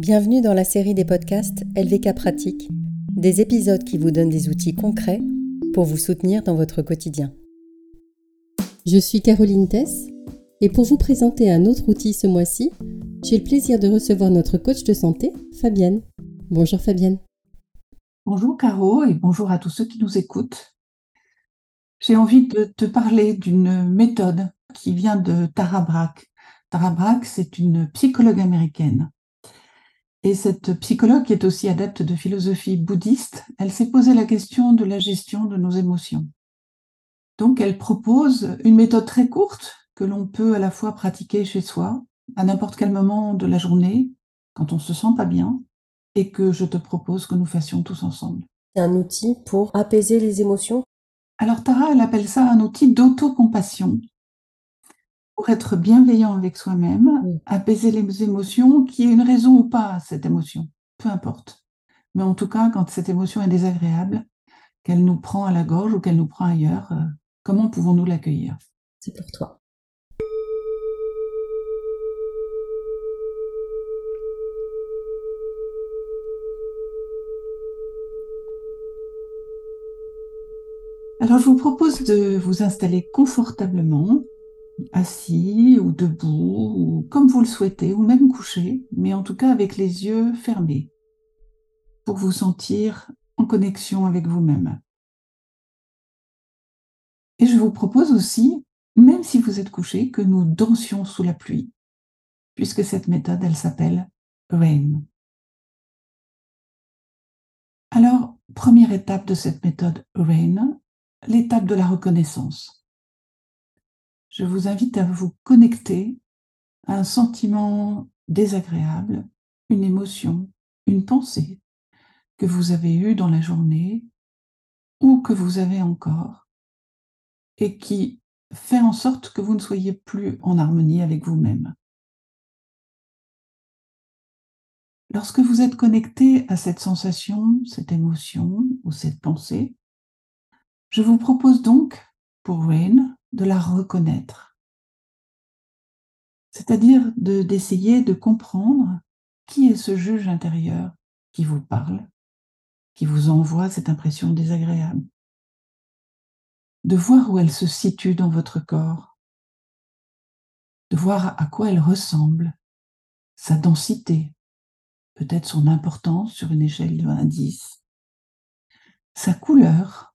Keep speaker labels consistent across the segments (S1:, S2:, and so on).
S1: Bienvenue dans la série des podcasts LVK Pratique, des épisodes qui vous donnent des outils concrets pour vous soutenir dans votre quotidien. Je suis Caroline Tess et pour vous présenter un autre outil ce mois-ci, j'ai le plaisir de recevoir notre coach de santé, Fabienne. Bonjour Fabienne.
S2: Bonjour Caro et bonjour à tous ceux qui nous écoutent. J'ai envie de te parler d'une méthode qui vient de Tara Brach. Tara Brach, c'est une psychologue américaine et cette psychologue, qui est aussi adepte de philosophie bouddhiste, elle s'est posé la question de la gestion de nos émotions. Donc, elle propose une méthode très courte que l'on peut à la fois pratiquer chez soi, à n'importe quel moment de la journée, quand on se sent pas bien, et que je te propose que nous fassions tous ensemble.
S1: C'est un outil pour apaiser les émotions?
S2: Alors, Tara, elle appelle ça un outil d'autocompassion pour être bienveillant avec soi-même, apaiser les émotions, qu'il y ait une raison ou pas à cette émotion, peu importe. Mais en tout cas, quand cette émotion est désagréable, qu'elle nous prend à la gorge ou qu'elle nous prend ailleurs, euh, comment pouvons-nous l'accueillir?
S1: C'est pour toi.
S2: Alors, je vous propose de vous installer confortablement assis ou debout, ou comme vous le souhaitez, ou même couché, mais en tout cas avec les yeux fermés, pour vous sentir en connexion avec vous-même. Et je vous propose aussi, même si vous êtes couché, que nous dansions sous la pluie, puisque cette méthode, elle s'appelle Rain. Alors, première étape de cette méthode Rain, l'étape de la reconnaissance je vous invite à vous connecter à un sentiment désagréable, une émotion, une pensée que vous avez eue dans la journée ou que vous avez encore et qui fait en sorte que vous ne soyez plus en harmonie avec vous-même. Lorsque vous êtes connecté à cette sensation, cette émotion ou cette pensée, je vous propose donc, pour Rain, de la reconnaître. C'est-à-dire d'essayer de comprendre qui est ce juge intérieur qui vous parle, qui vous envoie cette impression désagréable. De voir où elle se situe dans votre corps, de voir à quoi elle ressemble, sa densité, peut-être son importance sur une échelle de 1 à 10, sa couleur,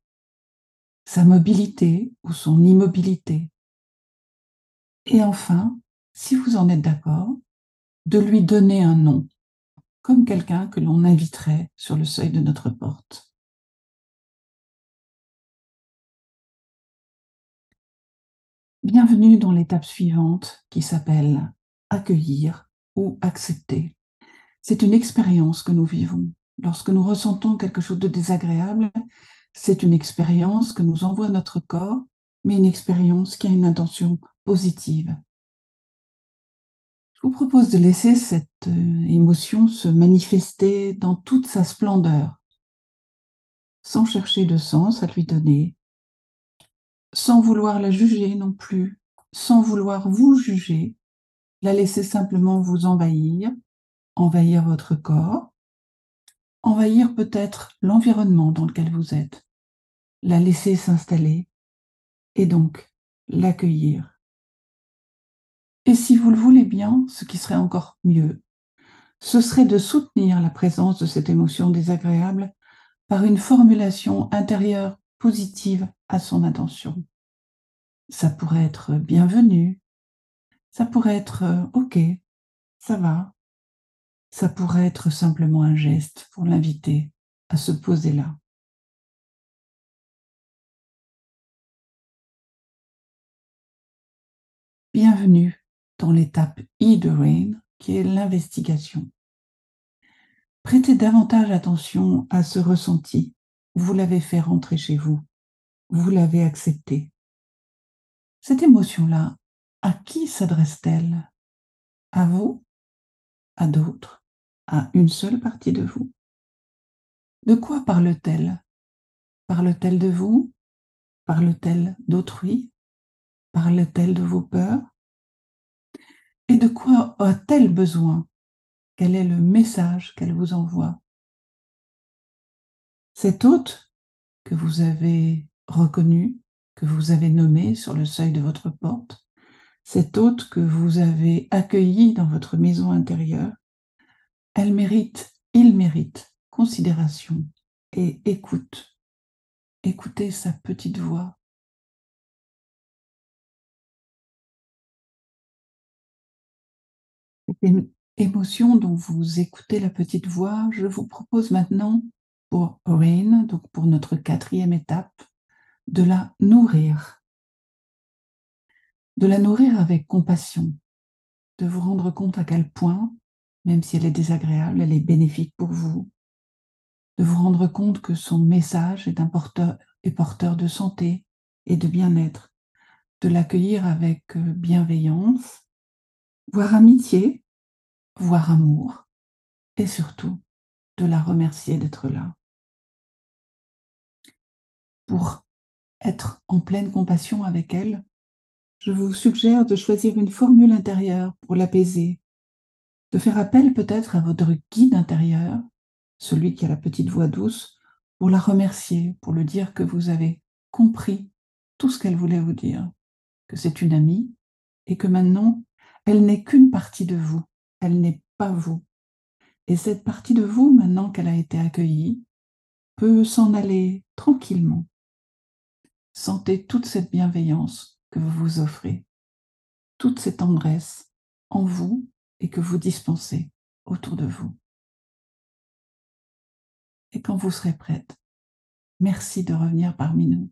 S2: mobilité ou son immobilité. Et enfin, si vous en êtes d'accord, de lui donner un nom, comme quelqu'un que l'on inviterait sur le seuil de notre porte. Bienvenue dans l'étape suivante qui s'appelle accueillir ou accepter. C'est une expérience que nous vivons. Lorsque nous ressentons quelque chose de désagréable, c'est une expérience que nous envoie notre corps, mais une expérience qui a une intention positive. Je vous propose de laisser cette euh, émotion se manifester dans toute sa splendeur, sans chercher de sens à lui donner, sans vouloir la juger non plus, sans vouloir vous juger, la laisser simplement vous envahir, envahir votre corps, envahir peut-être l'environnement dans lequel vous êtes la laisser s'installer et donc l'accueillir. Et si vous le voulez bien, ce qui serait encore mieux, ce serait de soutenir la présence de cette émotion désagréable par une formulation intérieure positive à son intention. Ça pourrait être bienvenue, ça pourrait être euh, OK, ça va, ça pourrait être simplement un geste pour l'inviter à se poser là. Bienvenue dans l'étape I de RAIN, qui est l'investigation. Prêtez davantage attention à ce ressenti. Vous l'avez fait rentrer chez vous. Vous l'avez accepté. Cette émotion-là, à qui s'adresse-t-elle? À vous? À d'autres? À une seule partie de vous? De quoi parle-t-elle? Parle-t-elle de vous? Parle-t-elle d'autrui? Parle-t-elle de vos peurs? Et de quoi a-t-elle besoin? Quel est le message qu'elle vous envoie? Cet hôte que vous avez reconnu, que vous avez nommé sur le seuil de votre porte, cet hôte que vous avez accueilli dans votre maison intérieure, elle mérite, il mérite considération et écoute. Écoutez sa petite voix. Émotion dont vous écoutez la petite voix, je vous propose maintenant pour Rain, donc pour notre quatrième étape, de la nourrir. De la nourrir avec compassion, de vous rendre compte à quel point, même si elle est désagréable, elle est bénéfique pour vous, de vous rendre compte que son message est, un porteur, est porteur de santé et de bien-être, de l'accueillir avec euh, bienveillance, voire amitié, voire amour, et surtout de la remercier d'être là. Pour être en pleine compassion avec elle, je vous suggère de choisir une formule intérieure pour l'apaiser, de faire appel peut-être à votre guide intérieur, celui qui a la petite voix douce, pour la remercier, pour lui dire que vous avez compris tout ce qu'elle voulait vous dire, que c'est une amie et que maintenant, elle n'est qu'une partie de vous, elle n'est pas vous. Et cette partie de vous, maintenant qu'elle a été accueillie, peut s'en aller tranquillement. Sentez toute cette bienveillance que vous vous offrez, toute cette tendresse en vous et que vous dispensez autour de vous. Et quand vous serez prête, merci de revenir parmi nous.